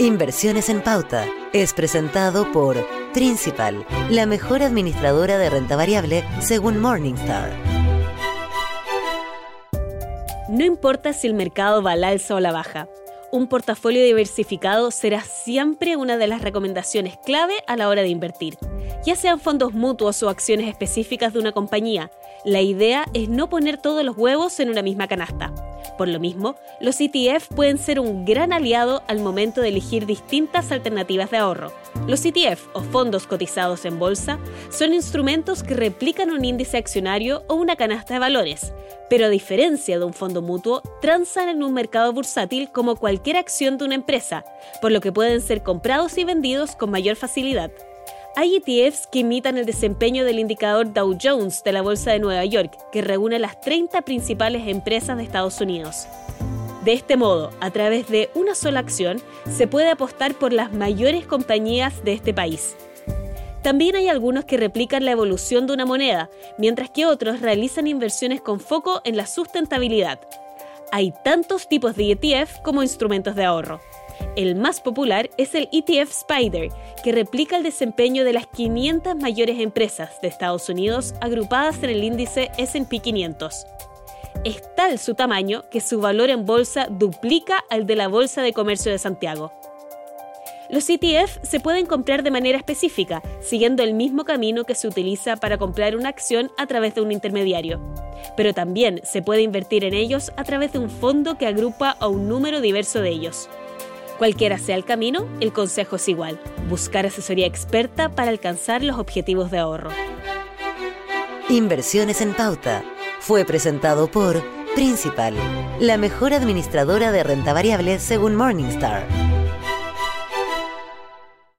Inversiones en Pauta es presentado por Principal, la mejor administradora de renta variable según Morningstar. No importa si el mercado va al alza o la baja, un portafolio diversificado será siempre una de las recomendaciones clave a la hora de invertir. Ya sean fondos mutuos o acciones específicas de una compañía, la idea es no poner todos los huevos en una misma canasta. Por lo mismo, los ETF pueden ser un gran aliado al momento de elegir distintas alternativas de ahorro. Los ETF o fondos cotizados en bolsa son instrumentos que replican un índice accionario o una canasta de valores, pero a diferencia de un fondo mutuo, transan en un mercado bursátil como cualquier acción de una empresa, por lo que pueden ser comprados y vendidos con mayor facilidad. Hay ETFs que imitan el desempeño del indicador Dow Jones de la Bolsa de Nueva York, que reúne las 30 principales empresas de Estados Unidos. De este modo, a través de una sola acción, se puede apostar por las mayores compañías de este país. También hay algunos que replican la evolución de una moneda, mientras que otros realizan inversiones con foco en la sustentabilidad. Hay tantos tipos de ETF como instrumentos de ahorro. El más popular es el ETF Spider, que replica el desempeño de las 500 mayores empresas de Estados Unidos agrupadas en el índice SP 500. Es tal su tamaño que su valor en bolsa duplica al de la Bolsa de Comercio de Santiago. Los ETF se pueden comprar de manera específica, siguiendo el mismo camino que se utiliza para comprar una acción a través de un intermediario. Pero también se puede invertir en ellos a través de un fondo que agrupa a un número diverso de ellos. Cualquiera sea el camino, el consejo es igual, buscar asesoría experta para alcanzar los objetivos de ahorro. Inversiones en pauta fue presentado por Principal, la mejor administradora de renta variable según Morningstar.